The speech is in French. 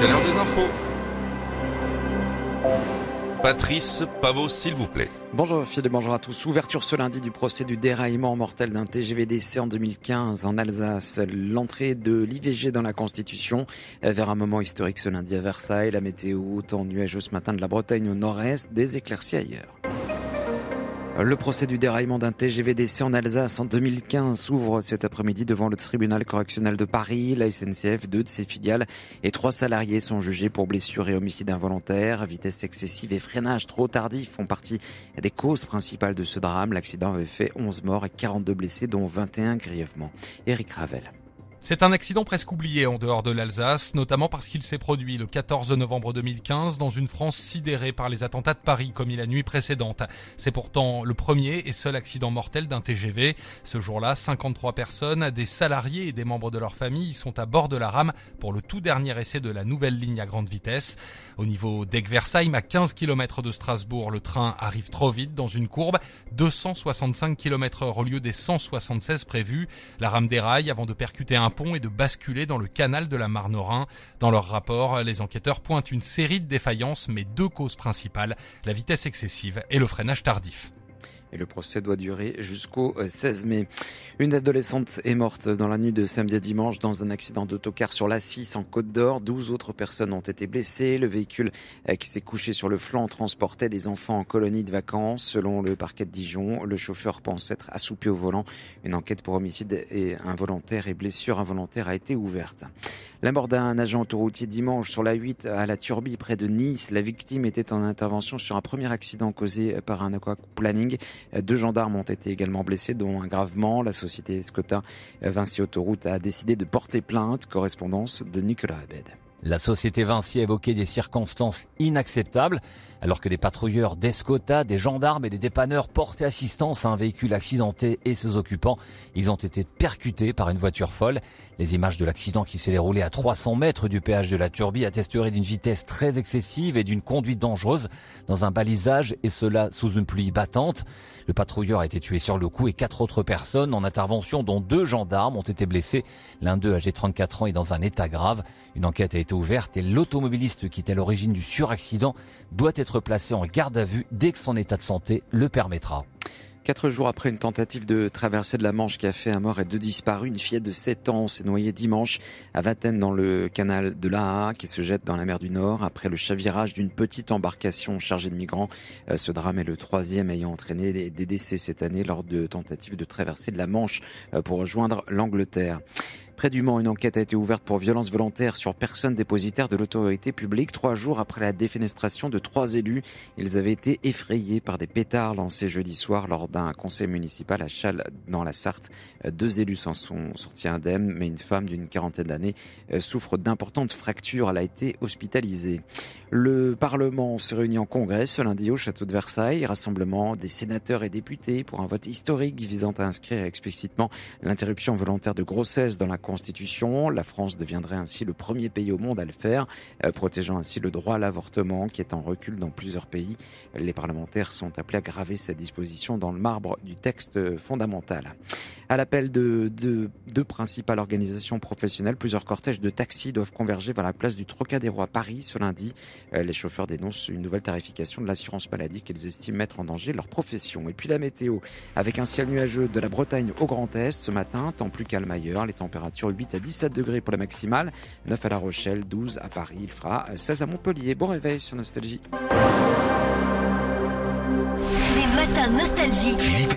c'est l'heure des infos. Patrice Pavot, s'il vous plaît. Bonjour Philippe, bonjour à tous. Ouverture ce lundi du procès du déraillement mortel d'un TGVDC en 2015 en Alsace. L'entrée de l'IVG dans la Constitution vers un moment historique ce lundi à Versailles. La météo, temps nuageux ce matin de la Bretagne au nord-est, des éclaircies ailleurs. Le procès du déraillement d'un TGVDC en Alsace en 2015 s'ouvre cet après-midi devant le tribunal correctionnel de Paris. La SNCF, deux de ses filiales et trois salariés sont jugés pour blessures et homicide involontaire. Vitesse excessive et freinage trop tardif font partie des causes principales de ce drame. L'accident avait fait 11 morts et 42 blessés, dont 21 grièvement. Eric Ravel. C'est un accident presque oublié en dehors de l'Alsace, notamment parce qu'il s'est produit le 14 novembre 2015 dans une France sidérée par les attentats de Paris commis la nuit précédente. C'est pourtant le premier et seul accident mortel d'un TGV. Ce jour-là, 53 personnes, des salariés et des membres de leur famille sont à bord de la rame pour le tout dernier essai de la nouvelle ligne à grande vitesse. Au niveau d'Egversheim, à 15 km de Strasbourg, le train arrive trop vite dans une courbe, 265 km heure au lieu des 176 prévus. La rame déraille avant de percuter un pont et de basculer dans le canal de la Marne-Rhin. Dans leur rapport, les enquêteurs pointent une série de défaillances, mais deux causes principales, la vitesse excessive et le freinage tardif et le procès doit durer jusqu'au 16 euh, mai. Une adolescente est morte dans la nuit de samedi à dimanche dans un accident d'autocar sur la 6 en Côte d'Or. 12 autres personnes ont été blessées. Le véhicule euh, qui s'est couché sur le flanc transportait des enfants en colonie de vacances. Selon le parquet de Dijon, le chauffeur pense être assoupi au volant. Une enquête pour homicide et involontaire et blessure involontaire a été ouverte. La mort d'un agent autoroutier dimanche sur la 8 à la Turbie près de Nice. La victime était en intervention sur un premier accident causé par un aquaplaning. Deux gendarmes ont été également blessés, dont un gravement. La société Scotta Vinci Autoroute a décidé de porter plainte. Correspondance de Nicolas Abed. La société Vinci a évoqué des circonstances inacceptables alors que des patrouilleurs d'Escota, des gendarmes et des dépanneurs portaient assistance à un véhicule accidenté et ses occupants. Ils ont été percutés par une voiture folle. Les images de l'accident qui s'est déroulé à 300 mètres du péage de la Turbie attesteraient d'une vitesse très excessive et d'une conduite dangereuse dans un balisage et cela sous une pluie battante. Le patrouilleur a été tué sur le coup et quatre autres personnes en intervention dont deux gendarmes ont été blessés. L'un d'eux âgé 34 ans est dans un état grave. Une enquête a été ouverte et l'automobiliste qui est à l'origine du suraccident doit être placé en garde à vue dès que son état de santé le permettra. Quatre jours après une tentative de traversée de la Manche qui a fait un mort et deux disparus, une fillette de 7 ans s'est noyée dimanche à Vatten dans le canal de l'Aa qui se jette dans la mer du Nord après le chavirage d'une petite embarcation chargée de migrants. Euh, ce drame est le troisième ayant entraîné des décès cette année lors de tentatives de traversée de la Manche euh, pour rejoindre l'Angleterre. Près du Mans, une enquête a été ouverte pour violence volontaire sur personne dépositaire de l'autorité publique. Trois jours après la défenestration de trois élus, ils avaient été effrayés par des pétards lancés jeudi soir lors d'un conseil municipal à Châles dans la Sarthe. Deux élus s'en sont sortis indemnes, mais une femme d'une quarantaine d'années euh, souffre d'importantes fractures. Elle a été hospitalisée. Le Parlement se réunit en congrès ce lundi au château de Versailles. Rassemblement des sénateurs et députés pour un vote historique visant à inscrire explicitement l'interruption volontaire de grossesse dans la La France deviendrait ainsi le premier pays au monde à le faire, euh, protégeant ainsi le droit à l'avortement qui est en recul dans plusieurs pays. Les parlementaires sont appelés à graver cette disposition dans le marbre du texte fondamental. À l'appel de deux principales organisations professionnelles, plusieurs cortèges de taxis doivent converger vers la place du Trocadéro à Paris ce lundi. Euh, les chauffeurs dénoncent une nouvelle tarification de l'assurance maladie qu'ils estiment mettre en danger leur profession. Et puis la météo, avec un ciel nuageux de la Bretagne au Grand Est ce matin, temps plus calme ailleurs, les températures 8 à 17 degrés pour la maximale, 9 à La Rochelle, 12 à Paris, il fera 16 à Montpellier. Bon réveil sur Nostalgie. Les matins Nostalgie.